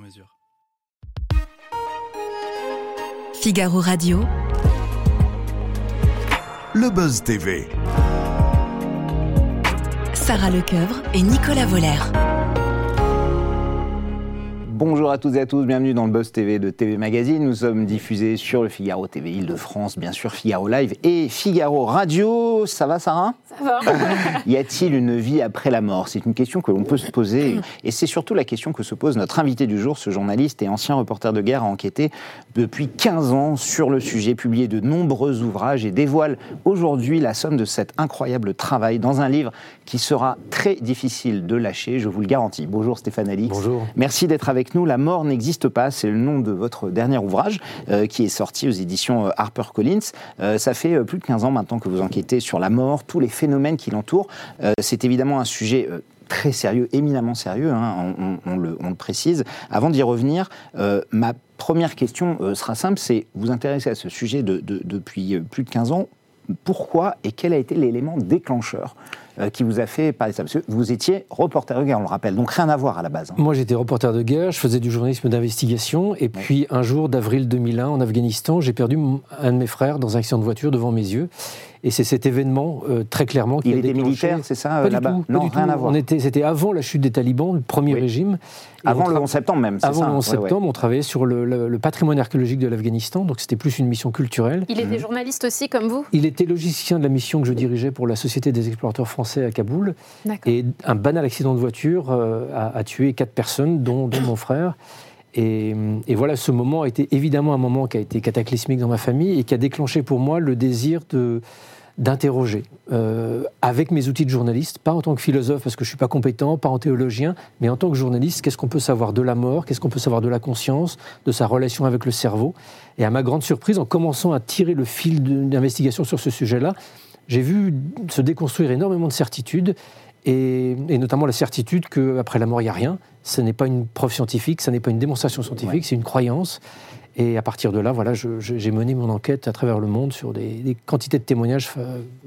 mesure. Figaro Radio. Le Buzz TV. Sarah Lecoeuvre et Nicolas Voller. Bonjour à toutes et à tous, bienvenue dans le Buzz TV de TV Magazine. Nous sommes diffusés sur le Figaro TV Île-de-France, bien sûr Figaro Live et Figaro Radio. Ça va Sarah? Ça va. y a-t-il une vie après la mort? C'est une question que l'on peut se poser et c'est surtout la question que se pose notre invité du jour, ce journaliste et ancien reporter de guerre a enquêté depuis 15 ans sur le sujet, publié de nombreux ouvrages et dévoile aujourd'hui la somme de cet incroyable travail dans un livre qui sera très difficile de lâcher, je vous le garantis. Bonjour Stéphane Alix. Bonjour. Merci d'être avec nous. La mort n'existe pas, c'est le nom de votre dernier ouvrage euh, qui est sorti aux éditions euh, HarperCollins. Euh, ça fait plus de 15 ans maintenant que vous enquêtez sur la mort, tous les phénomènes qui l'entourent. C'est évidemment un sujet très sérieux, éminemment sérieux, hein, on, le, précise. Avant d'y revenir, ma première question sera simple, c'est vous intéressez à ce sujet de- de- depuis plus de 15 ans. Pourquoi et quel a été l'élément déclencheur? Qui vous a fait parler de ça Parce que vous étiez reporter de guerre, on le rappelle, donc rien à voir à la base. hein. Moi, j'étais reporter de guerre, je faisais du journalisme d'investigation, et puis un jour d'avril 2001, en Afghanistan, j'ai perdu un de mes frères dans un accident de voiture devant mes yeux. Et c'est cet événement, euh, très clairement, qui Il a était militaire, c'est ça, euh, là-bas Non, du rien tout. à voir. On était, c'était avant la chute des talibans, le premier Oui. régime. Avant le tra- 11 septembre même, c'est Avant ça le 11 Ouais, ouais. septembre, on travaillait sur le, le- le patrimoine archéologique de l'Afghanistan, donc c'était plus une mission culturelle. Il était journaliste aussi, comme vous? Il était logicien de la mission que je dirigeais pour la Société des explorateurs français à Kaboul. Et un banal accident de voiture euh, a, a tué quatre personnes, dont, dont mon frère. Et, et voilà, ce moment a été évidemment un moment qui a été cataclysmique dans ma famille et qui a déclenché pour moi le désir de d'interroger euh, avec mes outils de journaliste, pas en tant que philosophe parce que je suis pas compétent, pas en théologien, mais en tant que journaliste, qu'est-ce qu'on peut savoir de la mort, qu'est-ce qu'on peut savoir de la conscience, de sa relation avec le cerveau. Et à ma grande surprise, en commençant à tirer le fil d'investigation sur ce sujet-là, j'ai vu se déconstruire énormément de certitudes, et, et notamment la certitude qu'après la mort, il n'y a rien. Ce n'est pas une preuve scientifique, ce n'est pas une démonstration scientifique, c'est une croyance. Et à partir de là, voilà, j'ai mené mon enquête à travers le monde sur des, quantités de témoignages fa-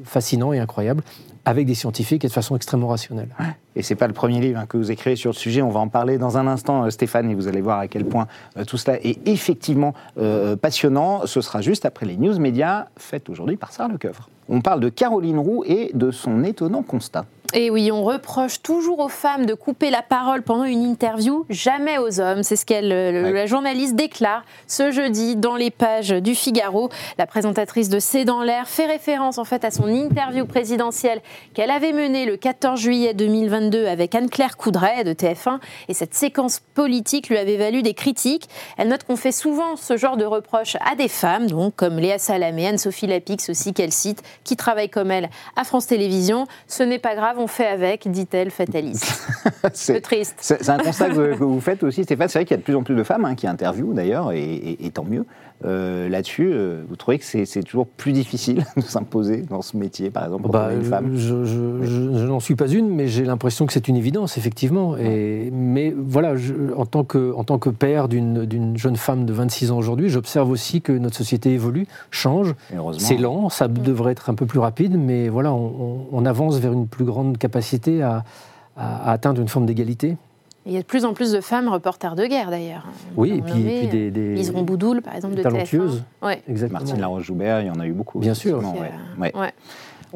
fascinants et incroyables, avec des scientifiques et de façon extrêmement rationnelle. Et c'est pas le premier livre hein, que vous écrivez sur le sujet. On va en parler dans un instant, euh, Stéphane, et vous allez voir à quel point euh, tout cela est effectivement euh, passionnant. Ce sera juste après les news médias faites aujourd'hui par Sarah Lecoeuvre. On parle de Caroline Roux et de son étonnant constat. Et oui, on reproche toujours aux femmes de couper la parole pendant une interview, jamais aux hommes. C'est ce qu'elle, le- Ouais. la journaliste déclare ce jeudi dans les pages du Figaro. La présentatrice de C'est dans l'air fait référence en fait à son interview présidentielle qu'elle avait menée le 14 juillet 2022 avec Anne-Claire Coudray de TF1. Et cette séquence politique lui avait valu des critiques. Elle note qu'on fait souvent ce genre de reproches à des femmes, donc comme Léa Salamé, Anne-Sophie Lapix aussi qu'elle cite, qui travaillent comme elle à France Télévisions. Ce n'est pas grave, on fait avec, dit-elle fataliste. C'est triste. c'est- un constat que, vous- que vous faites aussi, Stéphane. C'est vrai qu'il y a de plus en plus de femmes hein, qui interviewent d'ailleurs, et, et- et tant mieux. Euh, Là-dessus, euh, vous trouvez que c'est toujours plus difficile de s'imposer dans ce métier, par exemple, pour Bah, une femme? je, je- je- je n'en suis pas une, mais j'ai l'impression que c'est une évidence, effectivement. Et, mais voilà, en, tant que, en tant que père d'une jeune femme de 26 ans aujourd'hui, j'observe aussi que notre société évolue, change. C'est lent, ça devrait être un peu plus rapide, mais voilà, on, on- on avance vers une plus grande capacité à, à- à atteindre une forme d'égalité. Il y a de plus en plus de femmes reporters de guerre d'ailleurs. Oui, et puis, et nommer, puis des, des- Liseron Boudoul, par exemple, de talentueuses. TF1. Ouais. Exactement. Martine Laroche-Joubert, il y en a eu beaucoup. Bien sûr. ouais. euh, Ouais.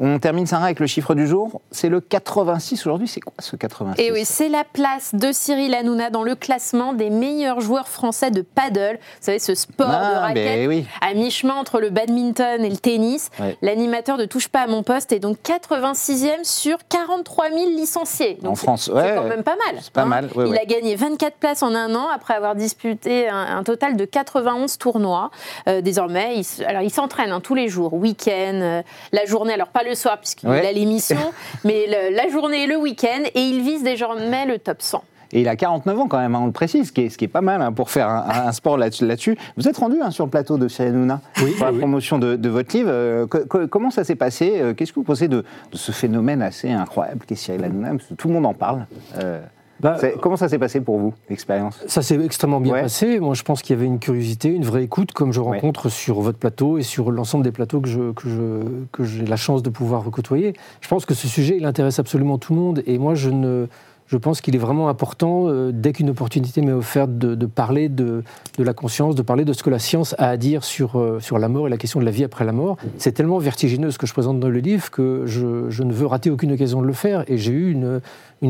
On termine, Sarah, avec le chiffre du jour. C'est le 86 aujourd'hui. C'est quoi ce 86 Et oui, c'est la place de Cyril Hanouna dans le classement des meilleurs joueurs français de paddle. Vous savez, ce sport de Ah, raquette ben oui. à mi-chemin entre le badminton et le tennis. Ouais. L'animateur de Touche pas à mon poste est donc 86e sur 43 000 licenciés. Donc En France, c'est quand même pas mal. hein. Pas mal, ouais, Il a gagné 24 places en un an après avoir disputé un, un total de 91 tournois. Euh, désormais, il, alors il s'entraîne hein, tous les jours, week-end, euh, la journée, alors pas le soir puisqu'il Ouais. a l'émission, mais le- la journée et le week-end, et il vise désormais le top 100. Et il a 49 ans quand même, hein, on le précise, ce qui est, ce qui est pas mal hein, pour faire un, un sport là-dessus. Vous êtes rendu hein, sur le plateau de Cyril Hanouna Oui, pour la oui. promotion de, de votre livre. Euh, co- co- comment ça s'est passé? Euh, Qu'est-ce que vous pensez de, de ce phénomène assez incroyable qu'est Cyril Hanouna? Parce que Tout le monde en parle. Euh, Bah, c'est- comment ça s'est passé pour vous, l'expérience? Ça s'est extrêmement bien Ouais. passé. Moi, je pense qu'il y avait une curiosité, une vraie écoute, comme je Ouais. rencontre sur votre plateau et sur l'ensemble des plateaux que je que je que j'ai la chance de pouvoir côtoyer. Je pense que ce sujet, il intéresse absolument tout le monde. Et moi, je ne je pense qu'il est vraiment important, euh, dès qu'une opportunité m'est offerte, de, parler de, la conscience, de parler de ce que la science a à dire sur, euh, sur la mort et la question de la vie après la mort. C'est tellement vertigineux ce que je présente dans le livre que je, ne veux rater aucune occasion de le faire. Et j'ai eu une,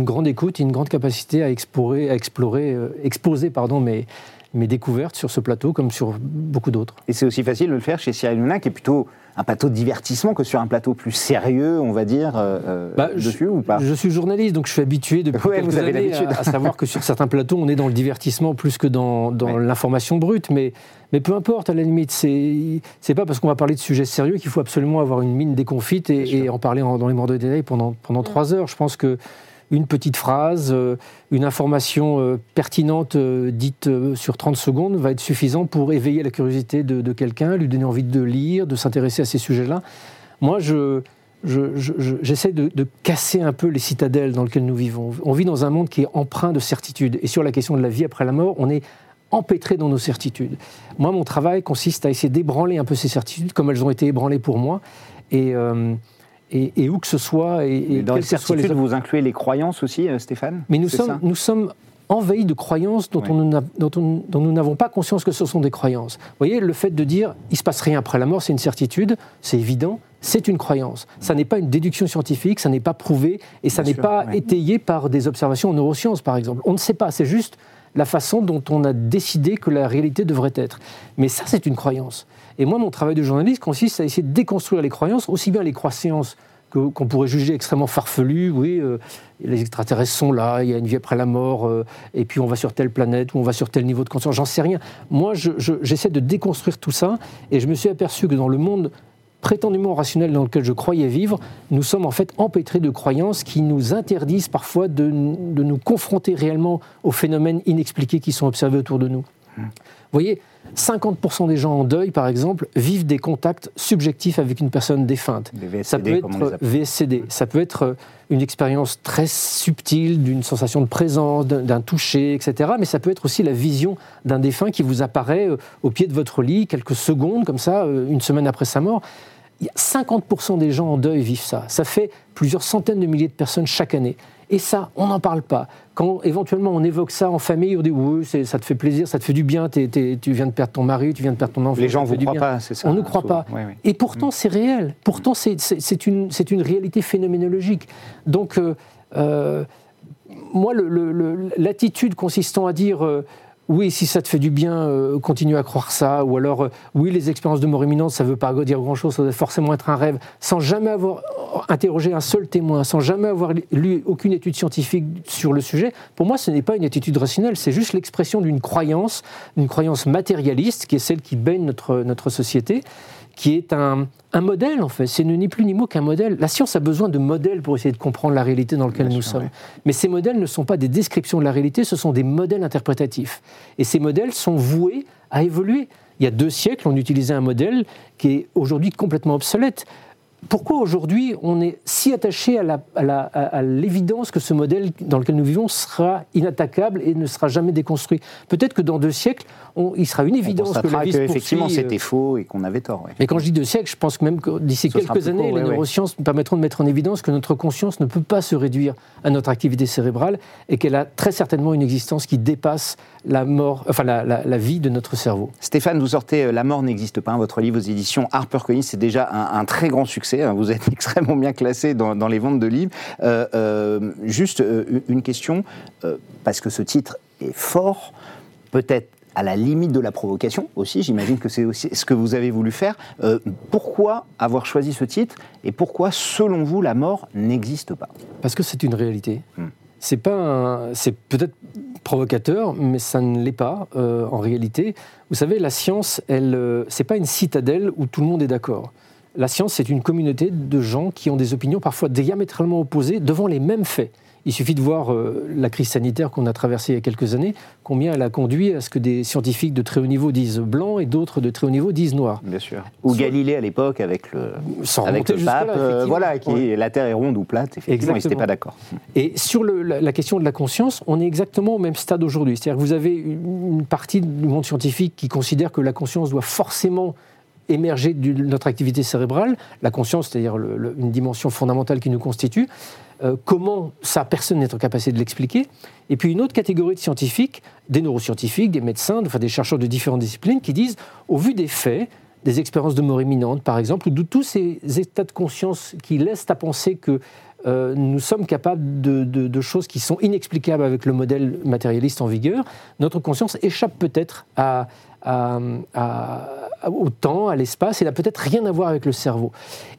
grande écoute, une grande capacité à explorer, à explorer, euh, exposer pardon, mes, mes découvertes sur ce plateau comme sur beaucoup d'autres. Et c'est aussi facile de le faire chez Cyril Hanouna, qui est plutôt un plateau de divertissement que sur un plateau plus sérieux, on va dire, euh, euh, Bah, dessus ou pas? Je suis journaliste, donc je suis habitué depuis Ouais, quelques vous avez années à, à savoir que sur certains plateaux, on est dans le divertissement plus que dans, dans Ouais. l'information brute. Mais, mais peu importe, à la limite, c'est c'est pas parce qu'on va parler de sujets sérieux qu'il faut absolument avoir une mine déconfite et, et en parler en- dans les morts de détail pendant, pendant trois heures. Je pense que une petite phrase, euh, une information euh, pertinente euh, dite sur 30 secondes va être suffisant pour éveiller la curiosité de, quelqu'un, lui donner envie de lire, de s'intéresser à ces sujets-là. Moi, je, je- je- je- j'essaie de, casser un peu les citadelles dans lesquelles nous vivons. On vit dans un monde qui est empreint de certitudes. Et sur la question de la vie après la mort, on est empêtré dans nos certitudes. Moi, mon travail consiste à essayer d'ébranler un peu ces certitudes, comme elles ont été ébranlées pour moi. Et, et où que ce soit, et, et dans les soient les certitudes, vous incluez les croyances aussi, euh, Stéphane? Mais nous sommes, nous sommes envahis de croyances dont, Ouais. on dont on- dont nous n'avons pas conscience que ce sont des croyances. Vous voyez, le fait de dire il se passe rien après la mort, c'est une certitude, c'est évident, c'est une croyance. Ça n'est pas une déduction scientifique, ça n'est pas prouvé et ça n'est pas ouais. étayé par des observations en neurosciences, par exemple. On ne sait pas, c'est juste la façon dont on a décidé que la réalité devrait être. Mais ça, c'est une croyance. Et moi, mon travail de journaliste consiste à essayer de déconstruire les croyances, aussi bien les croyances qu'on pourrait juger extrêmement farfelues. Oui, euh, les extraterrestres sont là, il y a une vie après la mort, euh, et puis on va sur telle planète ou on va sur tel niveau de conscience, j'en sais rien. Moi, je- je- j'essaie de déconstruire tout ça, et je me suis aperçu que dans le monde prétendument rationnel dans lequel je croyais vivre, nous sommes en fait empêtrés de croyances qui nous interdisent parfois de, de nous confronter réellement aux phénomènes inexpliqués qui sont observés autour de nous. Vous voyez, 50% des gens en deuil, par exemple, vivent des contacts subjectifs avec une personne défunte. VSCD, Ça peut être. VSCD, ça peut être une expérience très subtile d'une sensation de présence, d'un toucher, etc. Mais ça peut être aussi la vision d'un défunt qui vous apparaît euh, au pied de votre lit quelques secondes, comme ça, euh, une semaine après sa mort. Il y a 50% des gens en deuil vivent ça. Ça fait plusieurs centaines de milliers de personnes chaque année. Et ça, on n'en parle pas. Quand éventuellement on évoque ça en famille, on dit oui, ça te fait plaisir, ça te fait du bien, tu viens de perdre ton mari, tu viens de perdre ton enfant. Les gens te vous croient bien. pas, c'est ça On ne croit souvent. pas. Et pourtant, c'est réel. Pourtant, c'est- une, réalité phénoménologique. Donc, euh, euh, moi, l'attitude consistant à dire euh, oui, si ça te fait du bien, euh, continue à croire ça, ou alors euh, oui, les expériences de mort imminente, ça ne veut pas dire grand-chose, ça doit forcément être un rêve, sans jamais avoir interrogé un seul témoin, sans jamais avoir lu aucune étude scientifique sur le sujet, pour moi, ce n'est pas une attitude rationnelle, c'est juste l'expression d'une croyance, une croyance matérialiste, qui est celle qui baigne notre, notre société, qui est un, un modèle, en fait. C'est ni plus ni mot qu'un modèle. La science a besoin de modèles pour essayer de comprendre la réalité dans laquelle Bien nous sûr, sommes. ouais. Mais ces modèles ne sont pas des descriptions de la réalité, ce sont des modèles interprétatifs. Et ces modèles sont voués à évoluer. Il y a deux siècles, on utilisait un modèle qui est aujourd'hui complètement obsolète. Pourquoi aujourd'hui on est si attaché à l'évidence que ce modèle dans lequel nous vivons sera inattaquable et ne sera jamais déconstruit? Peut-être que dans deux siècles, on- il sera une On évidence que la vie se qu'effectivement poursuit, euh, c'était faux et qu'on avait tort. mais quand je dis deux siècles, je pense que même que d'ici quelques années, court, les neurosciences nous permettront de mettre en évidence que notre conscience ne peut pas se réduire à notre activité cérébrale et qu'elle a très certainement une existence qui dépasse la mort, enfin la, la- la vie de notre cerveau. Stéphane, vous sortez euh, La mort n'existe pas, votre livre aux éditions HarperCollins, c'est déjà un, un très grand succès. hein. Vous êtes extrêmement bien classé dans, dans les ventes de livres. Euh, euh, juste euh, une question, parce que ce titre est fort, peut-être à la limite de la provocation aussi, j'imagine que c'est aussi ce que vous avez voulu faire. Euh, pourquoi avoir choisi ce titre et pourquoi, selon vous, la mort n'existe pas? Parce que c'est une réalité. Hmm. C'est pas, c'est peut-être provocateur, mais ça ne l'est pas euh, en réalité. Vous savez, la science, elle, euh, c'est pas une citadelle où tout le monde est d'accord. La science, c'est une communauté de gens qui ont des opinions parfois diamétralement opposées devant les mêmes faits. Il suffit de voir euh, la crise sanitaire qu'on a traversée il y a quelques années, combien elle a conduit à ce que des scientifiques de très haut niveau disent blanc et d'autres de très haut niveau disent noir. Bien sûr. Ou Galilée à l'époque avec le, Sans avec le pape, euh, voilà, qui Ouais. la Terre est ronde ou plate, effectivement, ils n'étaient Exactement. pas d'accord. Et sur le- la, la question de la conscience, on est exactement au même stade aujourd'hui. C'est-à-dire que vous avez une, une partie du monde scientifique qui considère que la conscience doit forcément émerger de notre activité cérébrale. La conscience, c'est-à-dire une dimension fondamentale qui nous constitue. Euh, comment ça, personne n'est en capacité de l'expliquer. Et puis une autre catégorie de scientifiques, des neuroscientifiques, des médecins, enfin des chercheurs de différentes disciplines, qui disent, au vu des faits, des expériences de mort imminente, par exemple, ou de tous ces états de conscience qui laissent à penser que euh, nous sommes capables de, choses qui sont inexplicables avec le modèle matérialiste en vigueur, notre conscience échappe peut-être à- au temps, à l'espace, et n'a peut-être rien à voir avec le cerveau.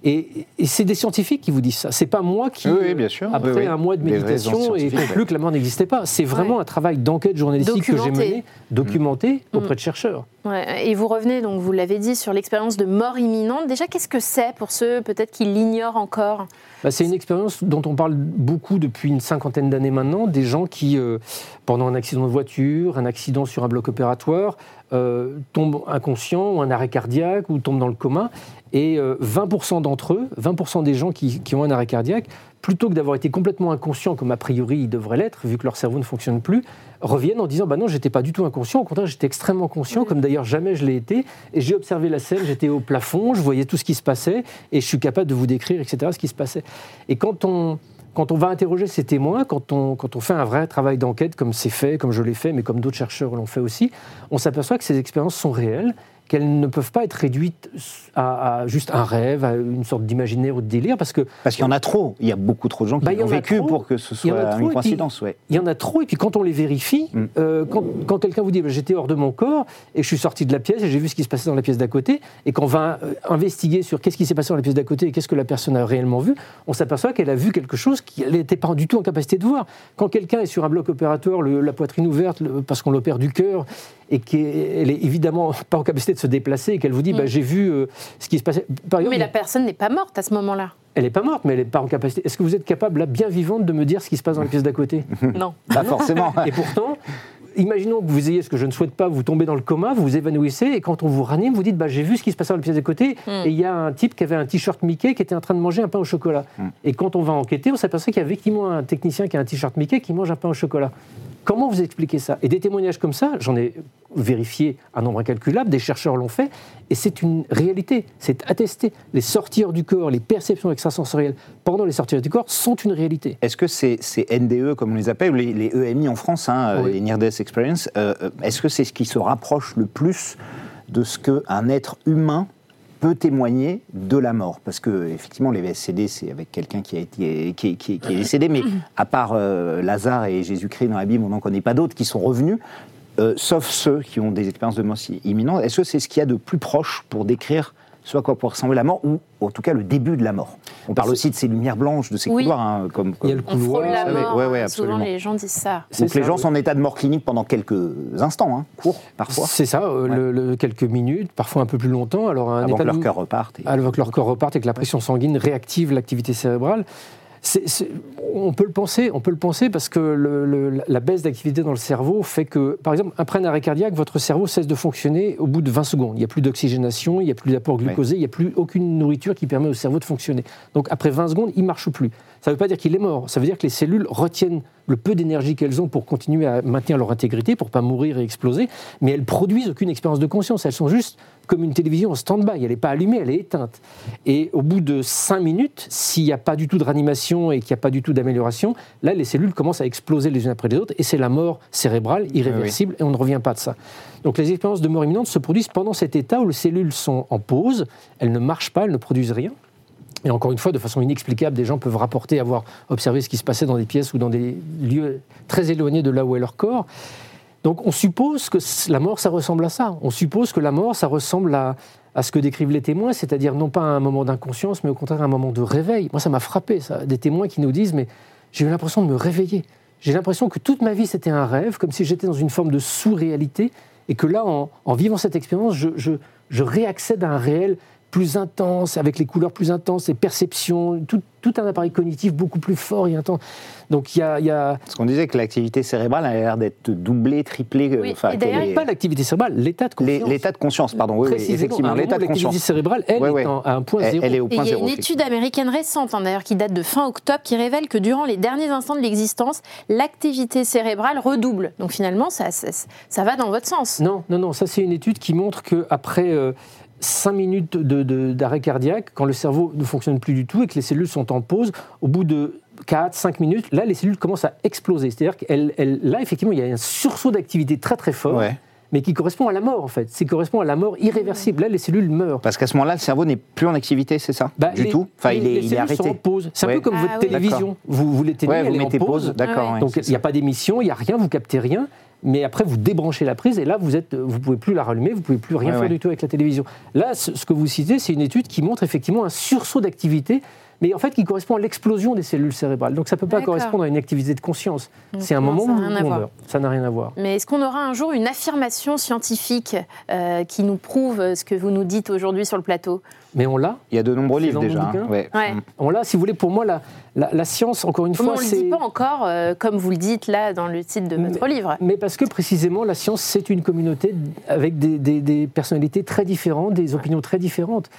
Et, et c'est des scientifiques qui vous disent ça. C'est pas moi qui, Oui, oui, bien sûr. après Oui, oui. un mois de méditation, et conclu que la mort n'existait pas. C'est vraiment Ouais. un travail d'enquête journalistique que j'ai mené, documenté Mm. auprès de chercheurs. Ouais, et vous revenez, donc vous l'avez dit, sur l'expérience de mort imminente. Déjà, qu'est-ce que c'est pour ceux peut-être qui l'ignorent encore? Bah, c'est une expérience dont on parle beaucoup depuis une cinquantaine d'années maintenant, des gens qui, euh, pendant un accident de voiture, un accident sur un bloc opératoire, euh, tombent inconscients ou un arrêt cardiaque ou tombent dans le coma. Et euh, 20% d'entre eux, 20% des gens qui, qui ont un arrêt cardiaque, plutôt que d'avoir été complètement inconscients, comme a priori ils devraient l'être, vu que leur cerveau ne fonctionne plus, reviennent en disant bah non, j'étais pas du tout inconscient, au contraire, j'étais extrêmement conscient, comme d'ailleurs jamais je l'ai été, et j'ai observé la scène, j'étais au plafond, je voyais tout ce qui se passait, et je suis capable de vous décrire, etc., ce qui se passait. Et quand on, quand on va interroger ces témoins, quand on, quand on fait un vrai travail d'enquête, comme c'est fait, comme je l'ai fait, mais comme d'autres chercheurs l'ont fait aussi, on s'aperçoit que ces expériences sont réelles, qu'elles ne peuvent pas être réduites à, à juste un rêve, à une sorte d'imaginaire ou de délire, parce que Parce qu'il y en a trop. Il y a beaucoup trop de gens qui Bah, ont vécu trop. pour que ce soit une puis- coïncidence. Ouais. il y en a trop, et puis quand on les vérifie, Mm. euh, quand, quand quelqu'un vous dit bah, j'étais hors de mon corps et je suis sorti de la pièce et j'ai vu ce qui se passait dans la pièce d'à côté, et qu'on va euh, investiguer sur qu'est-ce qui s'est passé dans la pièce d'à côté et qu'est-ce que la personne a réellement vu, on s'aperçoit qu'elle a vu quelque chose qu'elle n'était pas du tout en capacité de voir. Quand quelqu'un est sur un bloc opératoire, le- la poitrine ouverte, le- parce qu'on l'opère du cœur, et qu'elle est évidemment pas en capacité de se déplacer, et qu'elle vous dit bah, j'ai vu euh, ce qui se passait. Par exemple, Mais la personne n'est pas morte à ce moment-là. elle n'est pas morte, mais elle n'est pas en capacité. Est-ce que vous êtes capable, là, bien vivante, de me dire ce qui se passe dans la pièce d'à côté? Non. Pas forcément. Et pourtant, imaginons que vous ayez ce que je ne souhaite pas, vous tombez dans le coma, vous vous évanouissez, et quand on vous ranime, vous dites bah, J'ai vu ce qui se passait dans la pièce d'à côté, Mm. et il y a un type qui avait un t-shirt Mickey qui était en train de manger un pain au chocolat. Mm. Et quand on va enquêter, on s'aperçoit qu'il y a effectivement un technicien qui a un t-shirt Mickey qui mange un pain au chocolat. Comment vous expliquez ça? Et des témoignages comme ça, j'en ai vérifié un nombre incalculable, des chercheurs l'ont fait, et c'est une réalité, c'est attesté. Les sorties hors du corps, les perceptions extrasensorielles pendant les sorties hors du corps sont une réalité. Est-ce que ces, ces NDE, comme on les appelle, ou les, les EMI en France, hein, euh, Oui. les Near Death Experience, euh, euh, est-ce que c'est ce qui se rapproche le plus de ce qu'un être humain peut témoigner de la mort Parce que, effectivement, les VSCD, c'est avec quelqu'un qui, qui, est décédé, mais à part euh, Lazare et Jésus-Christ dans la Bible, on n'en connaît pas d'autres qui sont revenus. euh, sauf ceux qui ont des expériences de mort imminente, est-ce que c'est ce qu'il y a de plus proche pour décrire ce à quoi peut ressembler la mort, ou en tout cas le début de la mort On parle aussi de ces lumières blanches, de ces Oui. couloirs, hein, comme, Il y a comme- le On frôle couloir, la ouais, mort. ouais, ouais, absolument. Souvent, les gens disent ça. c'est Donc les ça, gens oui. sont en état de mort clinique pendant quelques instants, hein, courts parfois, C'est ça, euh, le- le- quelques minutes, parfois un peu plus longtemps. Alors un avant que leur de- cœur reparte. et- avant que leur corps reparte et que la pression sanguine réactive l'activité cérébrale. On peut le penser, on peut le penser parce que le- le- la baisse d'activité dans le cerveau fait que, par exemple, après un arrêt cardiaque, votre cerveau cesse de fonctionner au bout de 20 secondes. Il n'y a plus d'oxygénation, il n'y a plus d'apport glucosé, il n'y a plus aucune nourriture qui permet au cerveau de fonctionner. Donc après 20 secondes, il ne marche plus. Ça ne veut pas dire qu'il est mort, ça veut dire que les cellules retiennent le peu d'énergie qu'elles ont pour continuer à maintenir leur intégrité, pour pas mourir et exploser, mais elles produisent aucune expérience de conscience. Elles sont juste comme une télévision en stand-by. Elle n'est pas allumée, elle est éteinte. Et au bout de 5 minutes, s'il n'y a pas du tout de réanimation et qu'il n'y a pas du tout d'amélioration, là, les cellules commencent à exploser les unes après les autres et c'est la mort cérébrale, irréversible, et on ne revient pas de ça. Donc les expériences de mort imminente se produisent pendant cet état où les cellules sont en pause, elles ne marchent pas, elles ne produisent rien. Et encore une fois, de façon inexplicable, des gens peuvent rapporter avoir observé ce qui se passait dans des pièces ou dans des lieux très éloignés de là où est leur corps. Donc on suppose que la mort, ça ressemble à ça. On suppose que la mort, ça ressemble à, à ce que décrivent les témoins, c'est-à-dire non pas un moment d'inconscience, mais au contraire un moment de réveil. Moi, ça m'a frappé, ça. Des témoins qui nous disent, mais j'ai eu l'impression de me réveiller. J'ai l'impression que toute ma vie, c'était un rêve, comme si j'étais dans une forme de sous-réalité, et que là, en, vivant cette expérience, je, je- je réaccède à un réel plus intense, avec les couleurs plus intenses, les perceptions, tout, tout un appareil cognitif beaucoup plus fort et intense. Donc il y a, y a Parce qu'on disait que l'activité cérébrale a l'air d'être doublée, triplée. euh, Oui, enfin, et d'ailleurs, est- pas l'activité cérébrale, l'état de conscience. l'état de conscience, pardon. Oui, effectivement, l'état de conscience. L'activité cérébrale, elle, est en- à un point Elle, zéro. elle est au Et point il y a une étude américaine récente, hein, d'ailleurs, qui date de fin octobre, qui révèle que durant les derniers instants de l'existence, l'activité cérébrale redouble. Donc finalement, ça, ça, ça va dans votre sens. Non, non, non, ça c'est une étude qui montre qu'après 5 minutes de- de- d'arrêt cardiaque, quand le cerveau ne fonctionne plus du tout et que les cellules sont en pause, au bout de 4-5 minutes, là les cellules commencent à exploser. C'est-à-dire que là effectivement il y a un sursaut d'activité très très fort, Ouais. mais qui correspond à la mort en fait. C'est correspond à la mort irréversible. Là les cellules meurent. Parce qu'à ce moment-là, le cerveau n'est plus en activité, c'est ça? Bah, Du les- tout? Enfin, les- il est, les il est arrêté. sont en pause. C'est un Ouais. peu comme Ah votre oui. télévision. Vous, vous l'éteignez, Ouais, elle vous est en mettez pause, pause. d'accord. Ouais, Donc il n'y a pas d'émission, il n'y a rien, vous captez rien. Mais après, vous débranchez la prise et là, vous êtes, vous pouvez plus la rallumer, vous pouvez plus rien Ouais, faire ouais. du tout avec la télévision. Là, ce ce que vous citez, c'est une étude qui montre effectivement un sursaut d'activité, mais en fait qui correspond à l'explosion des cellules cérébrales. Donc ça ne peut pas correspondre à une activité de conscience. C'est un moment ça où n'a rien à on voir. meurt. Ça n'a rien à voir. Mais est-ce qu'on aura un jour une affirmation scientifique euh, qui nous prouve euh, ce que vous nous dites aujourd'hui sur le plateau? Mais on l'a. Il y a de nombreux C'est livres déjà. hein. Ouais. Ouais. Mm. On l'a. Si vous voulez, pour moi, la, la, la science, encore une Mais fois, on ne le c'est. dit pas encore, euh, comme vous le dites là dans le titre de votre livre. Mais parce que précisément, la science, c'est une communauté avec des, des- des personnalités très différentes, des opinions très différentes.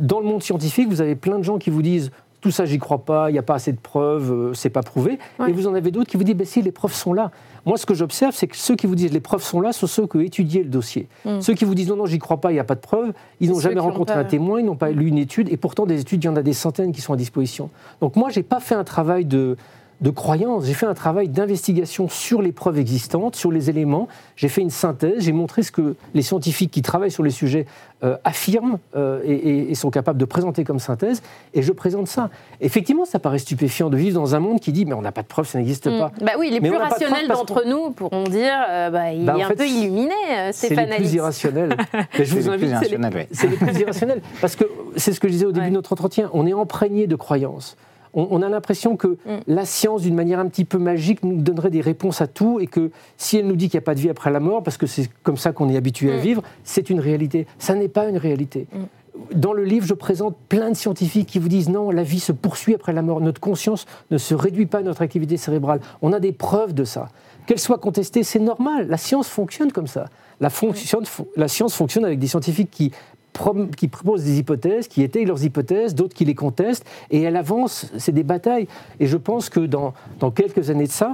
Dans le monde scientifique, vous avez plein de gens qui vous disent tout ça, j'y crois pas, il n'y a pas assez de preuves, euh, c'est pas prouvé. Ouais. Et vous en avez d'autres qui vous disent, ben si, les preuves sont là. Moi, ce que j'observe, c'est que ceux qui vous disent les preuves sont là sont ceux qui ont étudié le dossier. Mm. Ceux qui vous disent non, non, j'y crois pas, il n'y a pas de preuves, ils n'ont jamais rencontré un témoin, ils n'ont pas lu une étude, et pourtant, des études, il y en a des centaines qui sont à disposition. Donc, moi, j'ai pas fait un travail de, de croyance, j'ai fait un travail d'investigation sur les preuves existantes, sur les éléments. J'ai fait une synthèse, j'ai montré ce que les scientifiques qui travaillent sur les sujets euh, affirment euh, et, sont capables de présenter comme synthèse, et je présente ça. Effectivement, ça paraît stupéfiant de vivre dans un monde qui dit mais on n'a pas de preuves, ça n'existe Mm. pas. Bah oui, les Mais plus rationnels d'entre nous pourront dire euh, bah, il Bah, est un fait, peu illuminé, euh, C'est Stéphane les plus irrationnels. Mais je C'est vous les invite, plus c'est les- irrationnels, ouais. c'est les plus irrationnels. Parce que c'est ce que je disais au début Ouais. de notre entretien, on est imprégné de croyances. On, on a l'impression que Mm. la science, d'une manière un petit peu magique, nous donnerait des réponses à tout et que si elle nous dit qu'il n'y a pas de vie après la mort, parce que c'est comme ça qu'on est habitué à Mm. vivre, c'est une réalité. Ça n'est pas une réalité. Dans le livre, je présente plein de scientifiques qui vous disent non, la vie se poursuit après la mort. Notre conscience ne se réduit pas à notre activité cérébrale. On a des preuves de ça. Qu'elle soit contestée, c'est normal. La science fonctionne comme ça. La, fonction- la science fonctionne avec des scientifiques qui, qui proposent des hypothèses, qui étayent leurs hypothèses, d'autres qui les contestent, et elle avance. C'est des batailles. Et je pense que dans, quelques années de ça,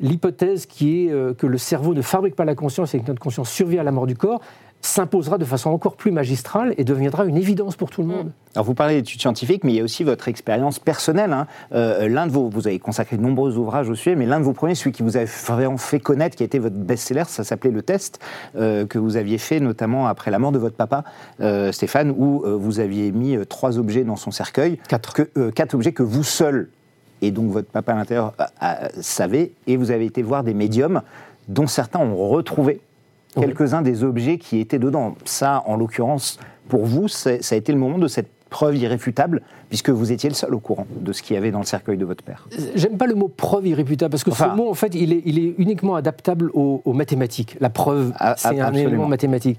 l'hypothèse qui est euh, que le cerveau ne fabrique pas la conscience et que notre conscience survit à la mort du corps s'imposera de façon encore plus magistrale et deviendra une évidence pour tout le monde. Alors vous parlez d'études scientifiques, mais il y a aussi votre expérience personnelle. hein. Euh, l'un de vos, vous avez consacré de nombreux ouvrages au sujet, mais l'un de vos premiers, celui qui vous a vraiment fait connaître, qui a été votre best-seller, ça s'appelait Le Test, euh, que vous aviez fait notamment après la mort de votre papa, euh, Stéphane, où euh, vous aviez mis euh, trois objets dans son cercueil, Quatre. que, euh, quatre objets que vous seul et donc votre papa à l'intérieur savait, et vous avez été voir des médiums dont certains ont retrouvé Oui. quelques-uns des objets qui étaient dedans. Ça, en l'occurrence, pour vous, c'est- ça a été le moment de cette preuve irréfutable, puisque vous étiez le seul au courant de ce qu'il y avait dans le cercueil de votre père. J'aime pas le mot preuve irréfutable parce que Enfin- ce mot, en fait, il est, il est uniquement adaptable aux, aux mathématiques. La preuve, Ah, c'est ah, un absolument. élément mathématique.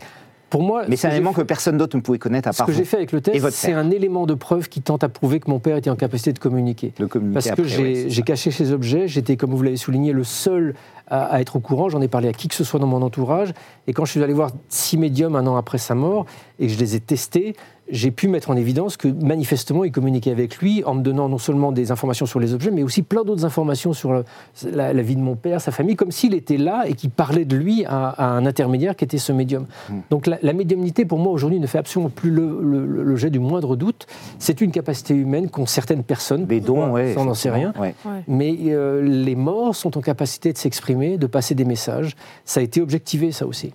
Pour moi, Mais ce c'est un que élément que personne d'autre ne pouvait connaître à Ce part que vous, j'ai fait avec le test, c'est un élément de preuve qui tente à prouver que mon père était en capacité de communiquer. de communiquer Parce que après, j'ai c'est caché ces objets, j'étais, comme vous l'avez souligné, le seul à, à être au courant. J'en ai parlé à qui que ce soit dans mon entourage. Et quand je suis allé voir six médiums un an après sa mort et que je les ai testés, j'ai pu mettre en évidence que manifestement, il communiquait avec lui en me donnant non seulement des informations sur les objets, mais aussi plein d'autres informations sur le- la, la vie de mon père, sa famille, comme s'il était là et qu'il parlait de lui à, à un intermédiaire qui était ce médium. Hmm. Donc la, la médiumnité, pour moi, aujourd'hui, ne fait absolument plus le, le- le- le jet du moindre doute. C'est une capacité humaine qu'ont certaines personnes. Des dons. Ça, on n'en sait rien. ouais. Mais euh, les morts sont en capacité de s'exprimer, de passer des messages. Ça a été objectivé, ça aussi.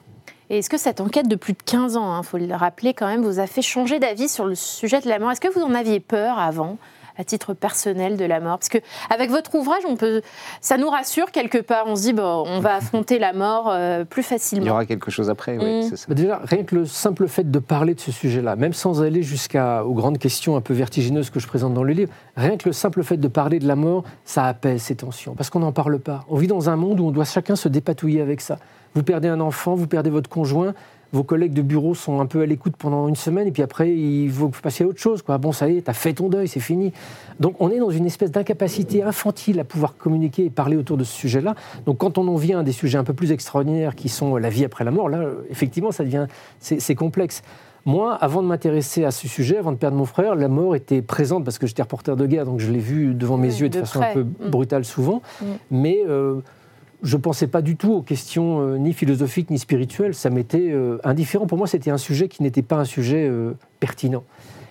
Et est-ce que cette enquête de plus de 15 ans, il faut le rappeler quand même, vous a fait changer d'avis sur le sujet de la mort Est-ce que vous en aviez peur avant? À titre personnel de la mort Parce que avec votre ouvrage, on peut, ça nous rassure quelque part. On se dit, bon, on va affronter la mort euh, plus Il y facilement. aura quelque chose après, ouais, Mm. c'est ça. Bah déjà, rien que le simple fait de parler de ce sujet-là, même sans aller jusqu'aux grandes questions un peu vertigineuses que je présente dans le livre, rien que le simple fait de parler de la mort, ça apaise ces tensions. Parce qu'on n'en parle pas. On vit dans un monde où on doit chacun se dépatouiller avec ça. Vous perdez un enfant, vous perdez votre conjoint, vos collègues de bureau sont un peu à l'écoute pendant une semaine, et puis après, il faut passer à autre chose. Quoi. Bon, ça y est, tu as fait ton deuil, c'est fini. Donc on est dans une espèce d'incapacité infantile à pouvoir communiquer et parler autour de ce sujet-là. Donc quand on en vient à des sujets un peu plus extraordinaires qui sont la vie après la mort, là, effectivement, ça devient, c'est complexe. Moi, avant de m'intéresser à ce sujet, avant de perdre mon frère, la mort était présente parce que j'étais reporter de guerre, donc je l'ai vu devant mes yeux de, façon un peu mm. brutale souvent. Mm. Mais euh, je ne pensais pas du tout aux questions euh, ni philosophiques ni spirituelles. Ça m'était euh, indifférent. Pour moi, c'était un sujet qui n'était pas un sujet pertinent.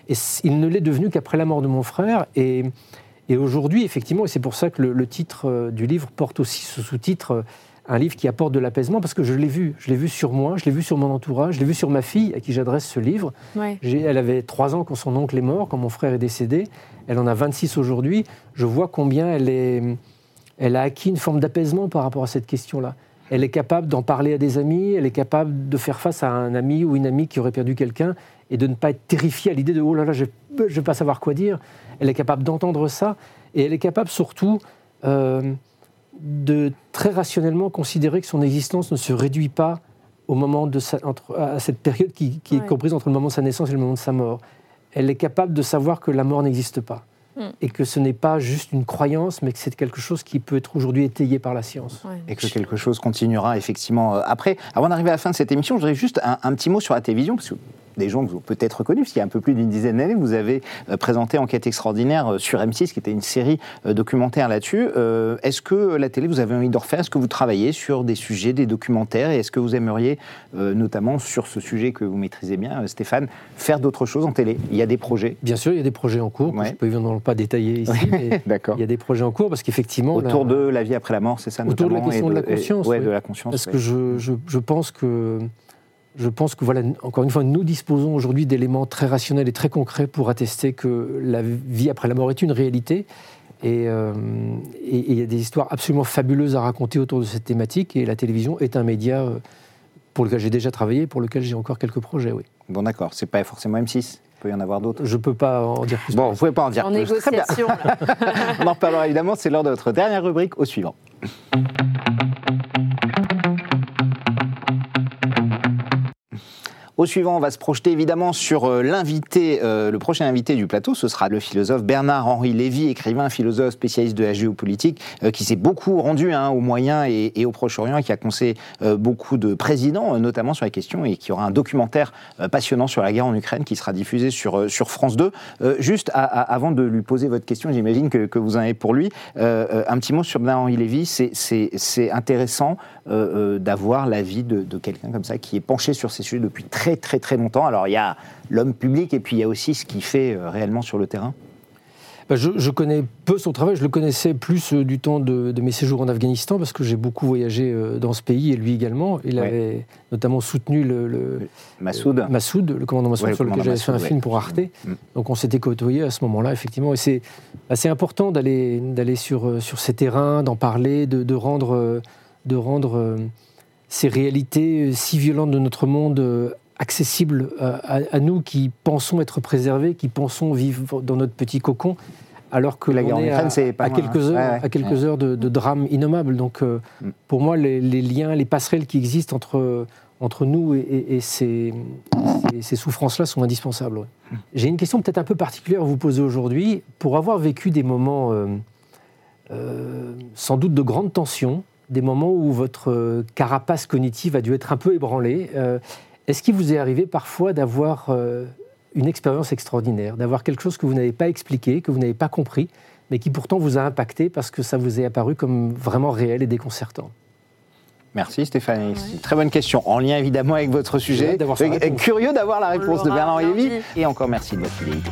Et il ne l'est devenu qu'après la mort de mon frère. Et, aujourd'hui, effectivement, et c'est pour ça que le titre du livre porte aussi ce sous-titre un livre qui apporte de l'apaisement parce que je l'ai vu. Je l'ai vu sur moi, je l'ai vu sur mon entourage, je l'ai vu sur ma fille à qui j'adresse ce livre. Elle avait trois ans quand son oncle est mort, quand mon frère est décédé. Elle en a 26 aujourd'hui. Je vois combien elle, est, elle a acquis une forme d'apaisement par rapport à cette question-là. Elle est capable d'en parler à des amis, elle est capable de faire face à un ami ou une amie qui aurait perdu quelqu'un et de ne pas être terrifiée à l'idée de oh là là, je ne vais pas savoir quoi dire. Elle est capable d'entendre ça et elle est capable surtout. Euh, de très rationnellement considérer que son existence ne se réduit pas au moment de entre, à cette période qui, est comprise entre le moment de sa naissance et le moment de sa mort. Elle est capable de savoir que la mort n'existe pas hmm. et que ce n'est pas juste une croyance, mais que c'est quelque chose qui peut être aujourd'hui étayé par la science. Et que quelque chose continuera effectivement euh, après. Avant d'arriver à la fin de cette émission, je voudrais juste un, un petit mot sur la télévision, parce que des gens que vous avez peut-être reconnus, parce qu'il y a un peu plus d'une dizaine d'années, vous avez euh, présenté Enquête extraordinaire euh, sur M6, qui était une série euh, documentaire là-dessus. est-ce que la télé, vous avez envie de refaire? Est-ce que vous travaillez sur des sujets, des documentaires? Et est-ce que vous aimeriez, notamment sur ce sujet que vous maîtrisez bien, Stéphane, faire d'autres choses en télé? Il y a des projets Bien sûr, il y a des projets en cours. Je ne peux évidemment pas détailler ici, mais il y a des projets en cours parce qu'effectivement... Autour de la vie après la mort, c'est ça Autour de la question de, la conscience. Oui, de la conscience. Parce que je, je, je pense que je pense que, voilà, encore une fois, nous disposons aujourd'hui d'éléments très rationnels et très concrets pour attester que la vie après la mort est une réalité. Euh, et il y a des histoires absolument fabuleuses à raconter autour de cette thématique. Et la télévision est un média euh, pour lequel j'ai déjà travaillé, pour lequel j'ai encore quelques projets, oui. Bon, d'accord. C'est pas forcément M6 il peut y en avoir d'autres. Je ne peux pas en dire plus. Bon, vous ne pouvez pas en dire en plus. Négociation, On en reparlera évidemment. C'est l'heure de notre dernière rubrique au suivant. Au suivant, on va se projeter évidemment sur euh, l'invité, euh, le prochain invité du plateau. Ce sera le philosophe Bernard-Henri Lévy, écrivain, philosophe, spécialiste de la géopolitique, euh, qui s'est beaucoup rendu hein, au Moyen et, au Proche-Orient, qui a conseillé beaucoup de présidents, notamment sur la question, et qui aura un documentaire passionnant sur la guerre en Ukraine qui sera diffusé sur, France 2. juste avant de lui poser votre question, j'imagine que, vous en avez pour lui, un petit mot sur Bernard-Henri Lévy. C'est intéressant d'avoir l'avis de, de quelqu'un comme ça qui est penché sur ces sujets depuis très très très longtemps. Alors il y a l'homme public et puis il y a aussi ce qu'il fait euh, réellement sur le terrain. Bah, je, connais peu son travail, je le connaissais plus euh, du temps de, mes séjours en Afghanistan parce que j'ai beaucoup voyagé euh, dans ce pays et lui également. Il avait notamment soutenu le, le Massoud. Massoud, le commandant Massoud, sur lequel j'avais fait un film pour Arte. Mm. Donc on s'était côtoyés à ce moment-là, effectivement. Et c'est assez important d'aller sur, sur ces terrains, d'en parler, de, de, rendre, de rendre ces réalités si violentes de notre monde accessible euh, à, nous qui pensons être préservés, qui pensons vivre dans notre petit cocon, alors que la guerre est à, quelques heures, à quelques heures de, drame innommable. Donc, euh, mm. pour moi, les, liens, les passerelles qui existent entre entre nous et, ces, ces, souffrances-là sont indispensables. Mm. J'ai une question peut-être un peu particulière à vous poser aujourd'hui. Pour avoir vécu des moments euh, sans doute de grande tension, des moments où votre carapace cognitive a dû être un peu ébranlée, est-ce qu'il vous est arrivé parfois d'avoir euh, une expérience extraordinaire, d'avoir quelque chose que vous n'avez pas expliqué, que vous n'avez pas compris, mais qui pourtant vous a impacté parce que ça vous est apparu comme vraiment réel et déconcertant? Merci Stéphanie. Très bonne question. En lien évidemment avec votre sujet. Curieux d'avoir la réponse de Bernard Lévy. Et encore merci de votre fidélité.